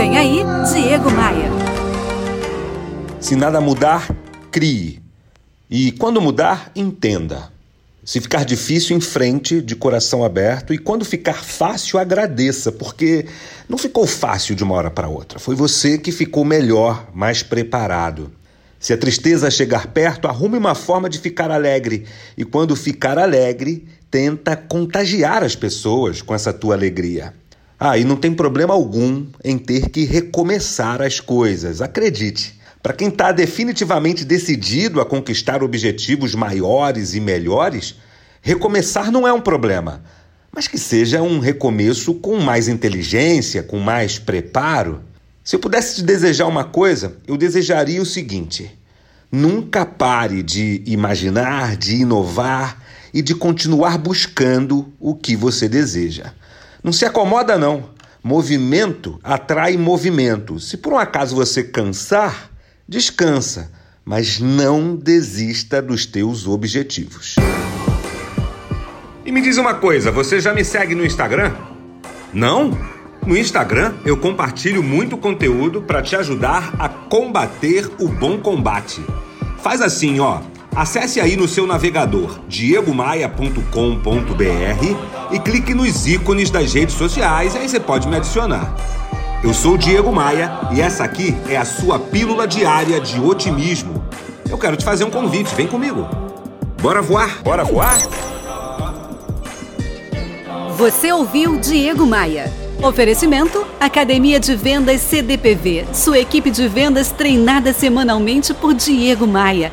Vem aí, Diego Maia. Se nada mudar, crie. E quando mudar, entenda. Se ficar difícil, enfrente de coração aberto. E quando ficar fácil, agradeça, porque não ficou fácil de uma hora para outra. Foi você que ficou melhor, mais preparado. Se a tristeza chegar perto, arrume uma forma de ficar alegre. E quando ficar alegre, tenta contagiar as pessoas com essa tua alegria. Ah, e não tem problema algum em ter que recomeçar as coisas, acredite. Para quem está definitivamente decidido a conquistar objetivos maiores e melhores, recomeçar não é um problema, mas que seja um recomeço com mais inteligência, com mais preparo. Se eu pudesse te desejar uma coisa, eu desejaria o seguinte: nunca pare de imaginar, de inovar e de continuar buscando o que você deseja. Não se acomoda, não. Movimento atrai movimento. Se por um acaso você cansar, descansa, mas não desista dos teus objetivos. E me diz uma coisa, você já me segue no Instagram? Não? No Instagram eu compartilho muito conteúdo para te ajudar a combater o bom combate. Faz assim, ó. Acesse aí no seu navegador diegomaia.com.br e clique nos ícones das redes sociais, aí você pode me adicionar. Eu sou o Diego Maia e essa aqui é a sua pílula diária de otimismo. Eu quero te fazer um convite, vem comigo. Bora voar? Bora voar? Você ouviu Diego Maia. Oferecimento: Academia de Vendas CDPV. Sua equipe de vendas treinada semanalmente por Diego Maia.